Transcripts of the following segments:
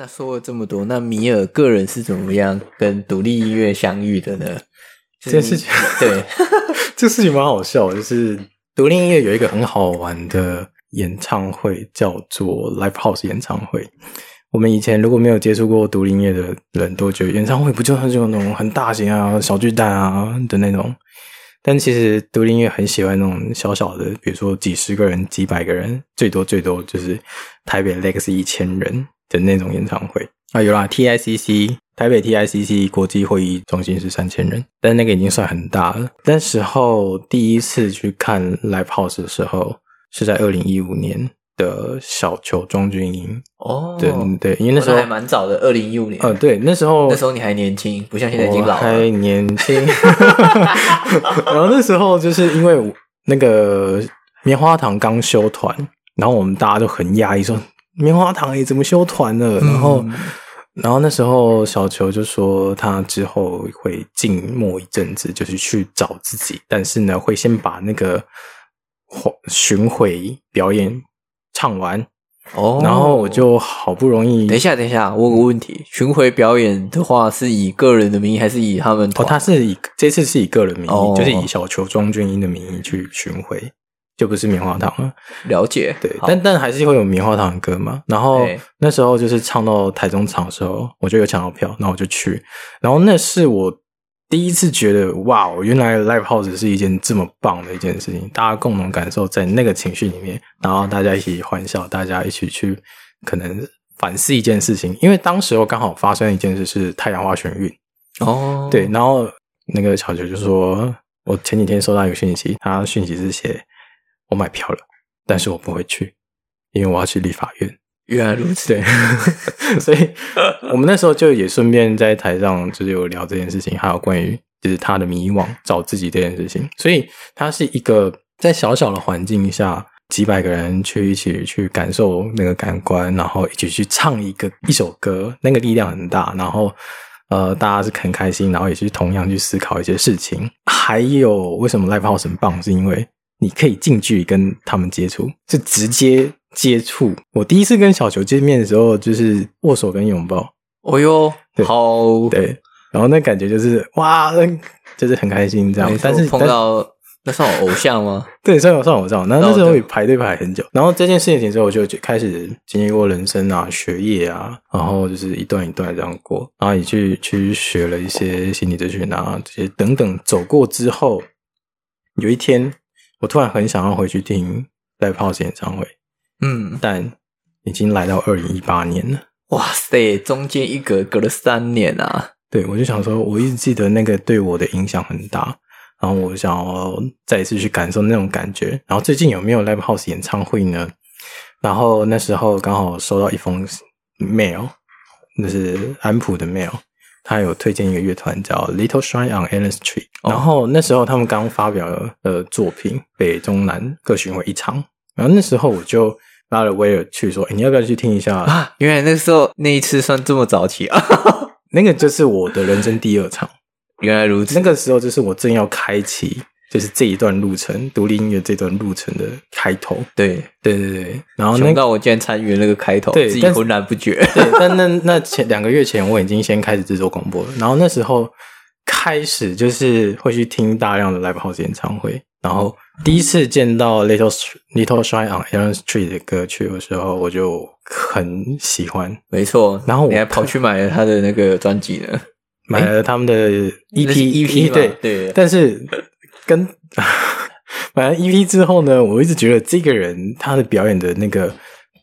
那说了这么多，那米尔个人是怎么样跟独立音乐相遇的呢？这件事情，对，这事情蛮好笑，就是独立音乐有一个很好玩的演唱会，叫做 Live House 演唱会。我们以前如果没有接触过独立音乐的人，都觉得演唱会不就是那种很大型啊、小巨蛋啊的那种。但其实独立音乐很喜欢那种小小的，比如说几十个人、几百个人，最多最多就是台北 Lex 一千人的那种演唱会啊，有啦，TICC。台北 TICC 国际会议中心是三千人，但那个已经算很大了。那时候第一次去看 Live House 的时候，是在二零一五年的小球中军营。哦，对对，因为那时候还蛮早的，二零一五年。呃，对，那时候那时候你还年轻，不像现在已经老了。还年轻。然后那时候就是因为那个棉花糖刚休团，然后我们大家都很压抑，说棉花糖诶怎么修团了？然后。嗯然后那时候小球就说他之后会静默一阵子，就是去找自己，但是呢会先把那个巡回表演唱完。哦，然后我就好不容易。等一下，等一下，我有个问题：巡回表演的话是以个人的名义，还是以他们？哦，他是以这次是以个人名义，哦、就是以小球庄俊英的名义去巡回。就不是棉花糖了，了解。对，但但还是会有棉花糖的歌嘛。然后那时候就是唱到台中场的时候，我就有抢到票，然后我就去。然后那是我第一次觉得，哇，原来 Live House 是一件这么棒的一件事情，大家共同感受在那个情绪里面，然后大家一起欢笑，大家一起去可能反思一件事情。因为当时候刚好发生一件事是太阳花学运哦，对。然后那个小球就说，我前几天收到一个讯息，他讯息是写。我买票了，但是我不会去，因为我要去立法院。原来如此，对，所以我们那时候就也顺便在台上就是有聊这件事情，还有关于就是他的迷惘找自己这件事情。所以他是一个在小小的环境下，几百个人去一起去感受那个感官，然后一起去唱一个一首歌，那个力量很大。然后呃，大家是很开心，然后也是同样去思考一些事情。还有为什么 Live House 很棒，是因为。你可以近距离跟他们接触，是直接接触。我第一次跟小球见面的时候，就是握手跟拥抱。哦哟，好，对，然后那感觉就是哇，就是很开心这样。但是碰到那算我偶像吗？对，算我算偶像。然后那时候也排队排很久。然后这件事情之后，我就开始经历过人生啊、学业啊，然后就是一段一段这样过。然后也去去学了一些心理咨询啊，这些等等。走过之后，有一天。我突然很想要回去听 Live House 演唱会，嗯，但已经来到二零一八年了。哇塞，中间一隔隔了三年啊！对，我就想说，我一直记得那个对我的影响很大，然后我想要再一次去感受那种感觉。然后最近有没有 Live House 演唱会呢？然后那时候刚好收到一封 mail，那是安普的 mail。他有推荐一个乐团叫 Little Shrine on Allen Street，然后那时候他们刚发表了呃作品，北中南各巡回一场，然后那时候我就拉了威尔去说，欸，你要不要去听一下？啊？原来那时候那一次算这么早起啊，那个就是我的人生第二场，原来如此，那个时候就是我正要开启。就是这一段路程，独立音乐这段路程的开头。对，对对对。然后那到我竟然参与了那个开头，对，自己浑然不觉。对，但那那前两个月前，我已经先开始制作广播了。然后那时候开始就是会去听大量的 Live House 演唱会。然后第一次见到 Little Little Shrine on Allen Street 的歌曲的时候，我就很喜欢。没错。然后我还跑去买了他的那个专辑呢，买了他们的 EP EP。对对，但是。跟买完 EP 之后呢，我一直觉得这个人他的表演的那个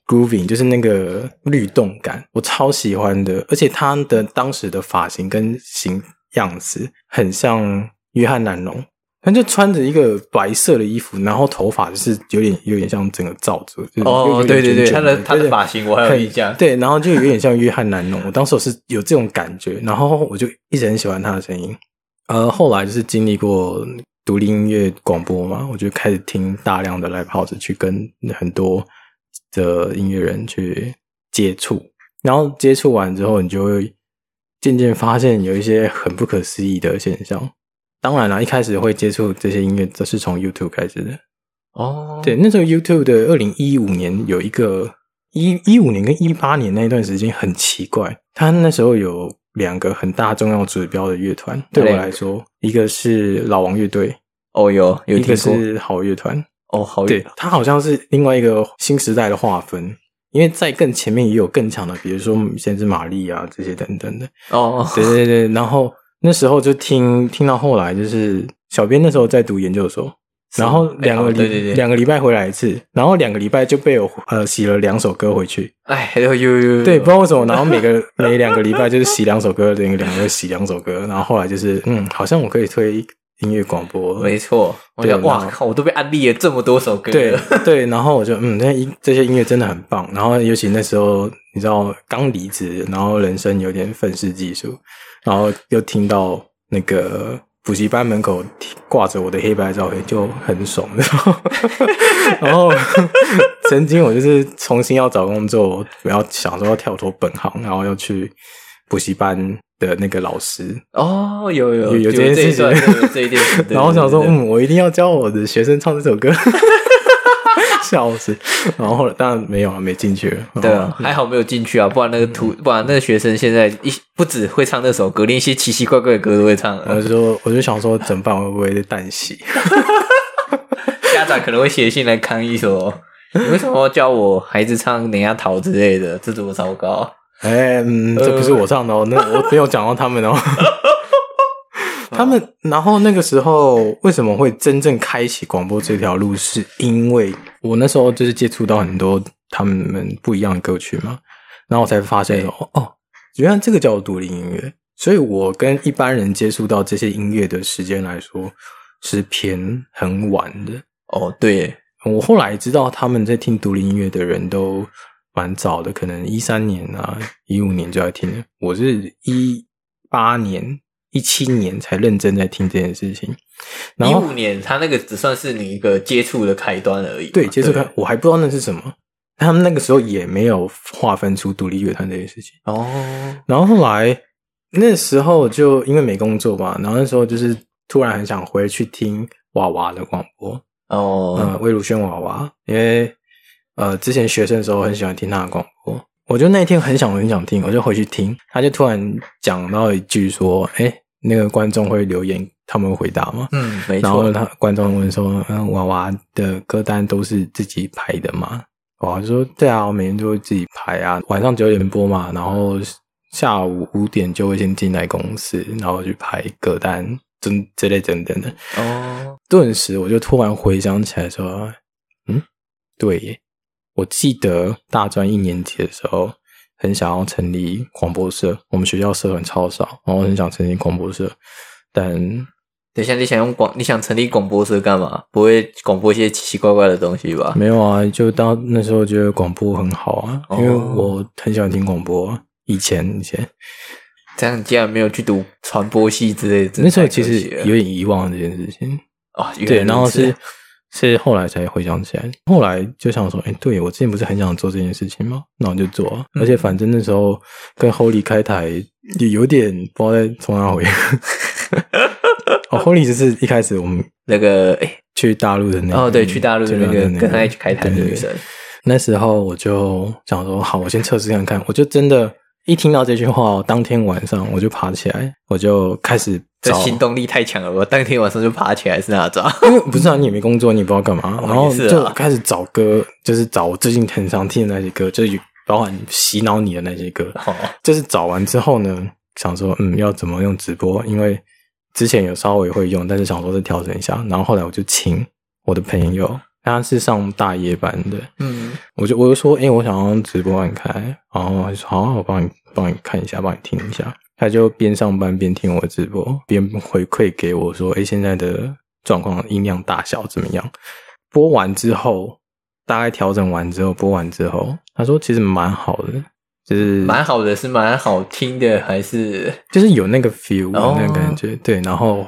grooving，就是那个律动感，我超喜欢的。而且他的当时的发型跟形样子很像约翰南龙，他就穿着一个白色的衣服，然后头发就是有点有点像整个罩住。哦，对对对，他的他的发型我还有印象。对，然后就有点像约翰南龙。我当时我是有这种感觉，然后我就一直很喜欢他的声音。呃，后来就是经历过。独立音乐广播嘛，我就开始听大量的 Live House，去跟很多的音乐人去接触，然后接触完之后，你就会渐渐发现有一些很不可思议的现象。当然了，一开始会接触这些音乐都是从 YouTube 开始的。哦，对，那时候 YouTube 的二零一五年有一个一一五年跟一八年那段时间很奇怪，他那时候有两个很大重要指标的乐团，对。我来说，一个是老王乐队，哦有有，一个是好乐团，哦好乐，对，他好像是另外一个新时代的划分，因为在更前面也有更强的，比如说先是玛丽啊这些等等的，哦，对对对，然后那时候就听听到后来就是小编那时候在读研究所。然后两个礼、欸、两个礼拜回来一次，然后两个礼拜就被我呃洗了两首歌回去。哎，呦呦呦！对，不知道为什么。然后每个 每两个礼拜就是洗两首歌，等于两个洗两首歌。然后后来就是嗯，好像我可以推音乐广播。没错，我觉得哇靠，我都被安利了这么多首歌。对对，然后我就嗯，这音这些音乐真的很棒。然后尤其那时候你知道刚离职，然后人生有点愤世嫉俗，然后又听到那个。补习班门口挂着我的黑白照片，就很爽。然 后然后曾经我就是重新要找工作，我要想说要跳脱本行，然后要去补习班的那个老师。哦，有有有，有这件事情，这一点。然后想说，嗯，我一定要教我的学生唱这首歌。笑死！然后后来当然没有啊，没进去了。对啊，还好没有进去啊，不然那个图，不然那个学生现在一不止会唱那首歌，连一些奇奇怪怪的歌都会唱。我就说，我就想说，怎么办？会不会旦夕？家长可能会写信来抗议说：“你为什么要教我孩子唱《人家逃》之类的？这多糟糕！”哎，嗯，这不是我唱的哦，那我没有讲到他们哦。他们，然后那个时候为什么会真正开启广播这条路？是因为我那时候就是接触到很多他们不一样的歌曲嘛，然后我才发现哦，哦，原来这个叫做独立音乐。所以我跟一般人接触到这些音乐的时间来说，是偏很晚的。哦，对，我后来知道他们在听独立音乐的人都蛮早的，可能一三年啊、一五年就在听了。我是一八年。一七年才认真在听这件事情，一五年他那个只算是你一个接触的开端而已。对，接触开，我还不知道那是什么。他们那个时候也没有划分出独立乐团这件事情。哦，然后后来那时候就因为没工作嘛，然后那时候就是突然很想回去听娃娃的广播。哦，嗯，魏如萱娃娃，因为呃之前学生的时候很喜欢听他的广播。我就那天很想很想听，我就回去听，他就突然讲到一句说：“哎、欸，那个观众会留言，他们会回答吗？”嗯，没错。然后他观众问说：“嗯，娃娃的歌单都是自己排的吗？”娃娃说：“对啊，我每天都会自己排啊，晚上九点播嘛，然后下午五点就会先进来公司，然后去排歌单，这这类等等的。”哦，顿时我就突然回想起来说：“嗯，对耶。”我记得大专一年级的时候，很想要成立广播社。我们学校社很超少，然后很想成立广播社。但等一下，你想用广，你想成立广播社干嘛？不会广播一些奇奇怪怪的东西吧？没有啊，就当那时候觉得广播很好啊，因为我很喜欢听广播。以前以前，这样你竟然没有去读传播系之类的，那时候其实有点遗忘这件事情啊。对，然后是。是后来才回想起来，后来就想说，哎、欸，对，我之前不是很想做这件事情吗？那我就做，嗯、而且反正那时候跟 Holly 开台也有点不知道在从哪回。哦，Holly 就是一开始我们那个哎、欸、去大陆的那个，哦，对，去大陆的那个跟他一起开台的女生。那时候我就想说，好，我先测试看看，我就真的。一听到这句话，当天晚上我就爬起来，我就开始行动力太强了，我当天晚上就爬起来是哪找？因为不是啊，你也没工作，你也不知道干嘛，然后就开始找歌，就是找我最近很常听的那些歌，就是包含洗脑你的那些歌。哦，就是找完之后呢，想说嗯，要怎么用直播？因为之前有稍微会用，但是想说再调整一下。然后后来我就请我的朋友。他是上大夜班的，嗯，我就我就说，哎、欸，我想要直播帮你开，然后他就说，好，我帮你帮你看一下，帮你听一下。他就边上班边听我直播，边回馈给我说，哎、欸，现在的状况音量大小怎么样？播完之后，大概调整完之后，播完之后，他说其实蛮好的，就是蛮好的，是蛮好听的，还是就是有那个 feel，那个感觉，哦、对，然后。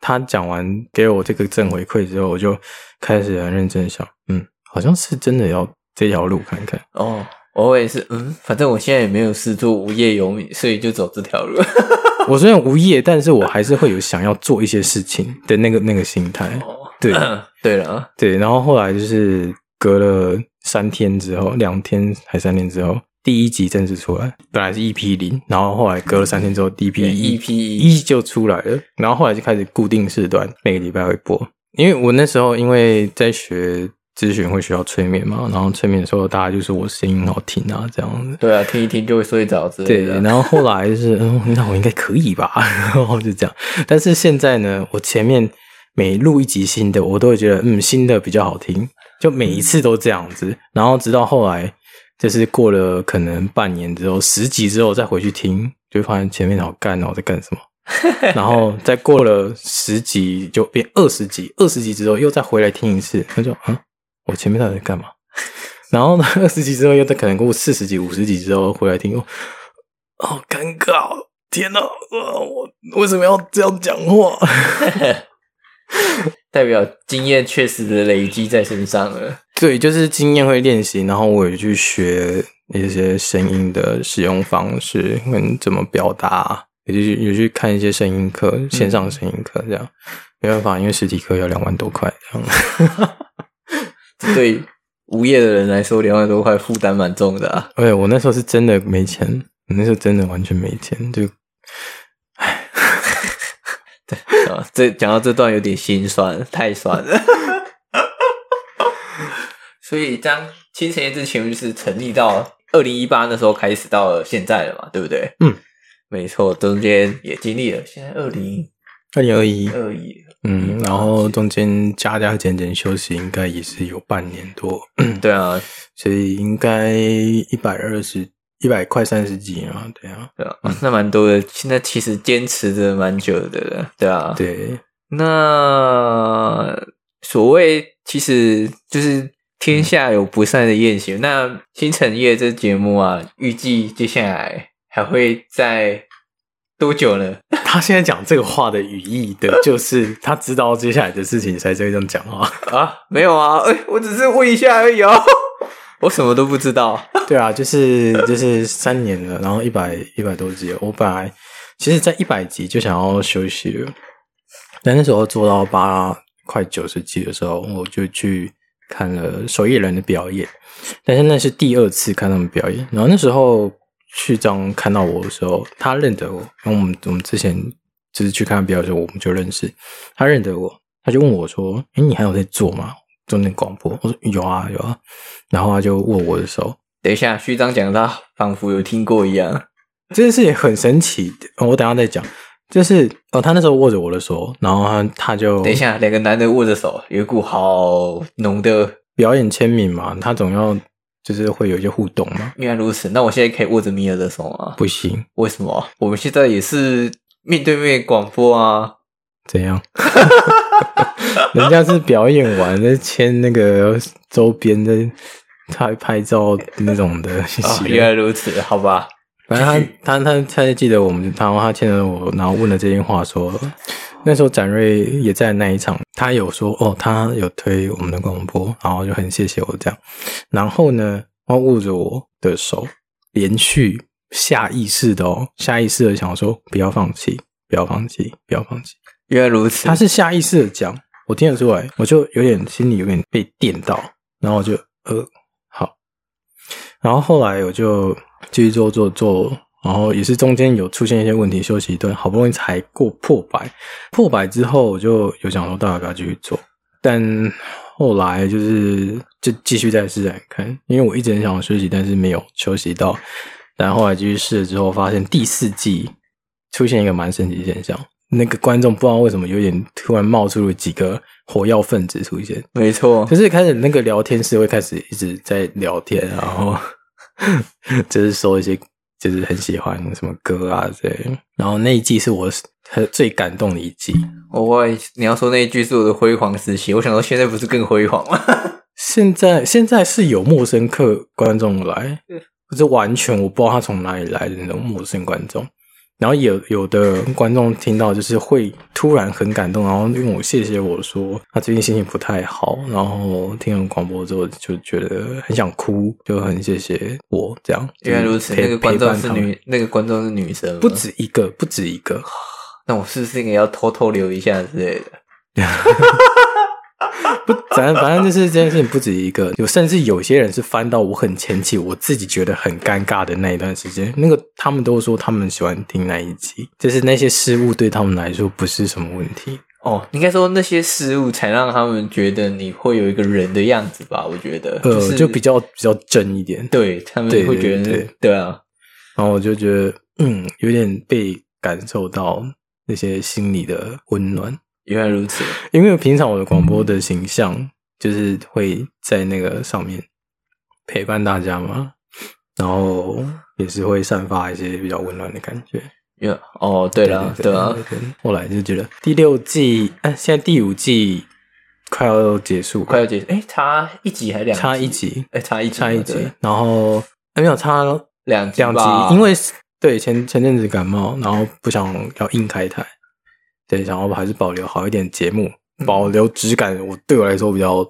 他讲完给我这个正回馈之后，我就开始很认真想，嗯，好像是真的要这条路看看。哦，我也是，嗯，反正我现在也没有事做，无业游民，所以就走这条路。我虽然无业，但是我还是会有想要做一些事情的那个那个心态。哦，对，对了，对，然后后来就是隔了三天之后，两天还三天之后，第一集正式出来。本来是 EP 零，然后后来隔了三天之后，EP 一 EP 一就出来了。然后后来就开始固定时段，每个礼拜会播。因为我那时候因为在学咨询，会需要催眠嘛，然后催眠的时候，大家就说我声音好听啊，这样子。对啊，听一听就会睡着之类的。对，然后后来就是，嗯，那我应该可以吧？然后就这样。但是现在呢，我前面每录一集新的，我都会觉得，嗯，新的比较好听。就每一次都这样子，然后直到后来，就是过了可能半年之后，十集之后再回去听，就会发现前面好干哦，我在干什么？然后再过了十集就变二十集，二十集之后又再回来听一次，他就啊，我前面到底在干嘛？然后呢，二十集之后又再可能过四十集、五十集之后回来听，哦，好尴尬！天哪，我为什么要这样讲话？代表经验确实的累积在身上了。对，就是经验会练习，然后我也去学一些声音的使用方式跟怎么表达，也就是有去看一些声音课，线上声音课这样。嗯、没办法，因为实体课要两万多块这样。对无业的人来说，两万多块负担蛮重的啊。对，我那时候是真的没钱，我那时候真的完全没钱，就。对啊，这讲到这段有点心酸，太酸了。所以，当清晨业之前就是成立到二零一八那时候开始，到了现在了嘛，对不对？嗯，没错，中间也经历了，现在二零二零二一二一，嗯，然后中间加加减减休息，应该也是有半年多。对啊，所以应该一百二十。一百快三十几啊，对啊，对啊，那蛮多的。现在其实坚持的蛮久的了，对啊，对。那所谓其实就是天下有不散的宴席。嗯、那星辰夜这节目啊，预计接下来还会在多久呢？他现在讲这个话的语义的，就是他知道接下来的事情才这样讲话啊？没有啊，哎，我只是问一下而已哦。我什么都不知道。对啊，就是就是三年了，然后一百一百多集了。我本来其实，在一百集就想要休息了，但那时候做到八快九十集的时候，我就去看了守夜人的表演。但是那是第二次看他们表演，然后那时候序章看到我的时候，他认得我，因为我们我们之前就是去看表演的时候，我们就认识。他认得我，他就问我说：“哎，你还有在做吗？”做那广播，我说有啊有啊，然后他就握我的手。等一下，序章讲他仿佛有听过一样，这件事情很神奇。我等一下再讲。就是哦，他那时候握着我的手，然后他他就等一下，两个男的握着手，有一股好浓的表演签名嘛，他总要就是会有一些互动嘛。原来如此，那我现在可以握着米尔的手吗？不行，为什么？我们现在也是面对面广播啊。怎样？人家是表演完在签那个周边的拍拍照那种的。哦，原来如此，好吧。反正他他他他就记得我们，然后他牵着我，然后问了这句话说，说那时候展瑞也在那一场，他有说哦，他有推我们的广播，然后就很谢谢我这样。然后呢，他握着我的手，连续下意识的哦，下意识的想说不要放弃，不要放弃，不要放弃。原来如此，他是下意识的讲，我听得出来，我就有点心里有点被电到，然后我就呃好，然后后来我就继续做做做，然后也是中间有出现一些问题，休息一段，好不容易才过破百，破百之后我就有想说到底要继续做，但后来就是就继续再试试看，因为我一直很想休息，但是没有休息到，然后后来继续试了之后，发现第四季出现一个蛮神奇的现象。那个观众不知道为什么有点突然冒出了几个火药分子出现，没错，就是开始那个聊天室会开始一直在聊天，然后 就是说一些就是很喜欢什么歌啊之类的。然后那一季是我最感动的一季。我你要说那一句是我的辉煌时期，我想到现在不是更辉煌吗？现在现在是有陌生客观众来，不是完全我不知道他从哪里来的那种陌生观众。然后有有的观众听到就是会突然很感动，然后因为我谢谢我说他最近心情不太好，然后听完广播之后就觉得很想哭，就很谢谢我这样。原来如此，那个观众是女，那个观众是女生，不止一个，不止一个。那我是不是应该要偷偷留一下之类的？不，反正反正就是这件事情不止一个，有甚至有些人是翻到我很前期，我自己觉得很尴尬的那一段时间，那个他们都说他们喜欢听那一集，就是那些失误对他们来说不是什么问题。哦，应该说那些失误才让他们觉得你会有一个人的样子吧？我觉得，呃，就是、就比较比较真一点，对他们会觉得对啊。然后我就觉得，嗯，有点被感受到那些心里的温暖。原来如此，因为平常我的广播的形象就是会在那个上面陪伴大家嘛，然后也是会散发一些比较温暖的感觉。有哦，对了，对啊，后来就觉得第六季，哎，现在第五季快要结束，快要结束，哎，差一集还是两集？差一集，哎，差一集，差一集，然后还没有差两两集，因为对前前阵子感冒，然后不想要硬开台。对，然后还是保留好一点节目，保留质感。我对我来说比较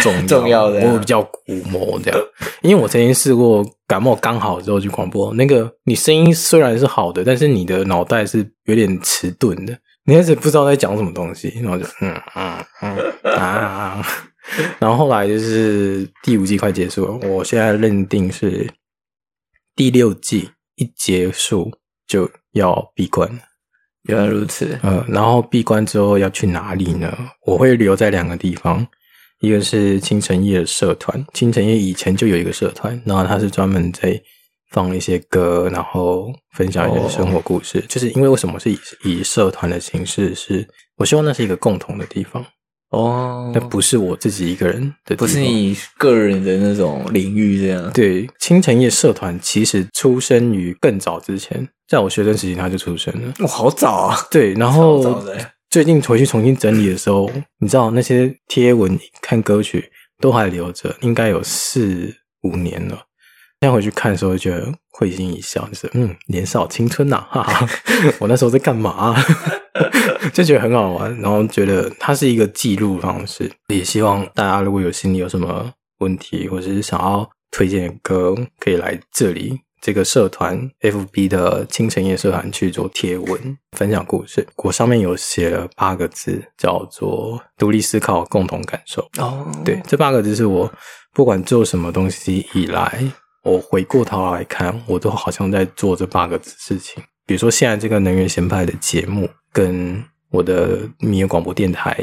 重要，重要的、啊，我比较古魔这样。因为我曾经试过感冒刚好之后去广播，那个你声音虽然是好的，但是你的脑袋是有点迟钝的，你开始不知道在讲什么东西，然后就嗯嗯嗯啊。然后后来就是第五季快结束了，我现在认定是第六季一结束就要闭关了。原来如此，呃，然后闭关之后要去哪里呢？我会留在两个地方，一个是清晨夜的社团，清晨夜以前就有一个社团，然后它是专门在放一些歌，然后分享一些生活故事。哦、就是因为为什么是以以社团的形式是，是我希望那是一个共同的地方。哦，那不是我自己一个人的，不是你个人的那种领域这样。对，青城夜社团其实出生于更早之前，在我学生时期他就出生了。哇，好早啊！对，然后最近回去重新整理的时候，你知道那些贴文、看歌曲都还留着，应该有四五年了。现在回去看的时候，就觉得会心一笑，就是嗯，年少青春呐，哈哈，我那时候在干嘛啊？就觉得很好玩，然后觉得它是一个记录方式，也希望大家如果有心里有什么问题，或者是想要推荐的歌，可以来这里这个社团 FB 的清晨夜社团去做贴文分享故事。我上面有写了八个字，叫做“独立思考，共同感受”。哦，对，这八个字是我不管做什么东西以来，我回过头来看，我都好像在做这八个字事情。比如说现在这个能源闲派的节目，跟我的民营广播电台，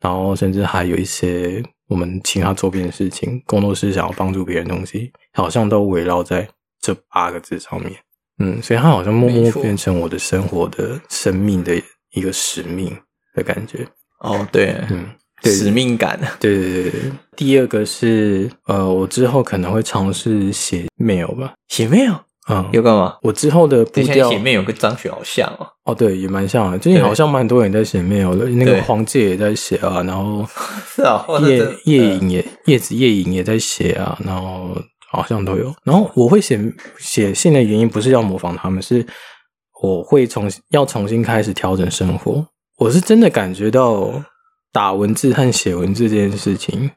然后甚至还有一些我们其他周边的事情，工作室想要帮助别人的东西，好像都围绕在这八个字上面。嗯，所以它好像默默变成我的生活的生命的一个使命的感觉。哦，对，嗯，对，使命感。对对对对。第二个是呃，我之后可能会尝试写 mail 吧，写 mail。嗯，要干嘛？我之后的步调前面有个张雪好像哦。哦，对，也蛮像的。最近好像蛮多人在写 mail 的，那个黄介也在写啊，然后 是啊，叶叶影也叶子叶影也在写啊，然后好像都有。然后我会写写信的原因不是要模仿他们，是我会重要重新开始调整生活。我是真的感觉到打文字和写文字这件事情，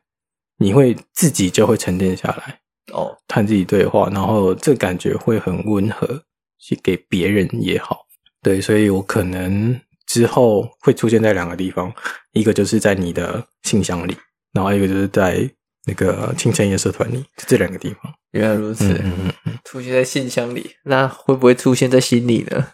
你会自己就会沉淀下来。哦，和自己对话，然后这感觉会很温和，去给别人也好。对，所以我可能之后会出现在两个地方，一个就是在你的信箱里，然后一个就是在那个清晨夜社团里，就这两个地方。原来如此，嗯嗯嗯，出现在信箱里，那会不会出现在心里呢？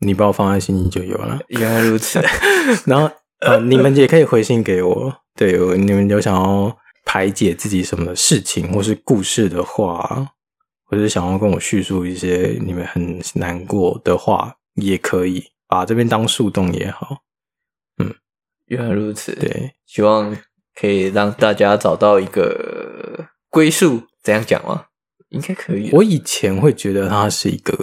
你把我放在心里就有了。原来如此，然后呃，你们也可以回信给我，对，你们有想要。排解自己什么事情，或是故事的话，或者想要跟我叙述一些你们很难过的话，也可以把这边当树洞也好。嗯，原来如此。对，希望可以让大家找到一个归宿，怎样讲吗？应该可以。我以前会觉得它是一个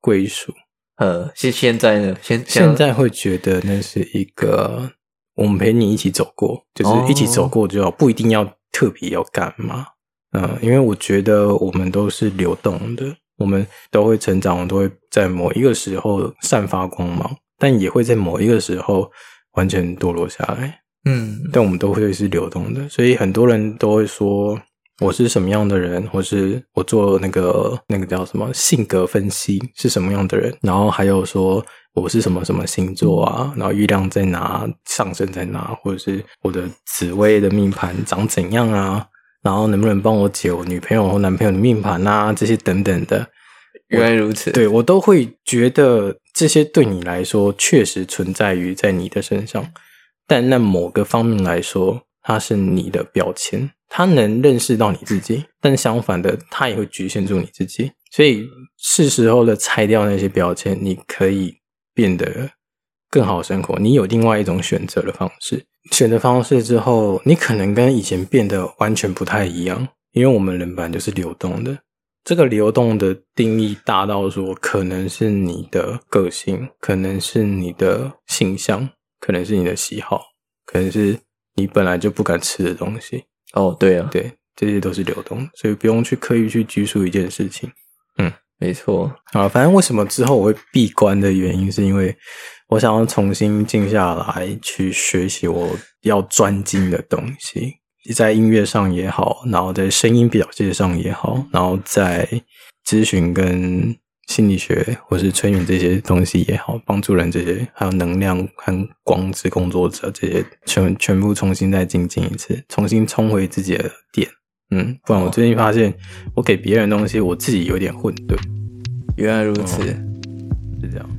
归属，呃，现现在呢？现现在会觉得那是一个我们陪你一起走过，就是一起走过就好，不一定要。特别要干嘛？嗯，因为我觉得我们都是流动的，我们都会成长，都会在某一个时候散发光芒，但也会在某一个时候完全堕落下来。嗯，但我们都会是流动的，所以很多人都会说，我是什么样的人，或是我做那个那个叫什么性格分析是什么样的人，然后还有说我是什么什么星座啊，然后月亮在哪，上升在哪，或者是我的紫薇的命盘长怎样啊，然后能不能帮我解我女朋友或男朋友的命盘啊，这些等等的。原来如此，对，我都会觉得这些对你来说确实存在于在你的身上，但那某个方面来说，它是你的标签，它能认识到你自己，但相反的，它也会局限住你自己。所以是时候的拆掉那些标签，你可以变得更好生活。你有另外一种选择的方式，选择方式之后，你可能跟以前变得完全不太一样，因为我们人本来就是流动的。这个流动的定义大到说，可能是你的个性，可能是你的形象，可能是你的喜好，可能是你本来就不敢吃的东西。哦，对啊，对，这些都是流动，所以不用去刻意去拘束一件事情。嗯，没错。啊，反正为什么之后我会闭关的原因，是因为我想要重新静下来去学习我要专精的东西。在音乐上也好，然后在声音表现上也好，然后在咨询跟心理学或是催眠这些东西也好，帮助人这些，还有能量和光之工作者这些，全全部重新再精进一次，重新冲回自己的点。嗯，不然我最近发现，我给别人东西，我自己有点混沌。原来如此，嗯，是这样。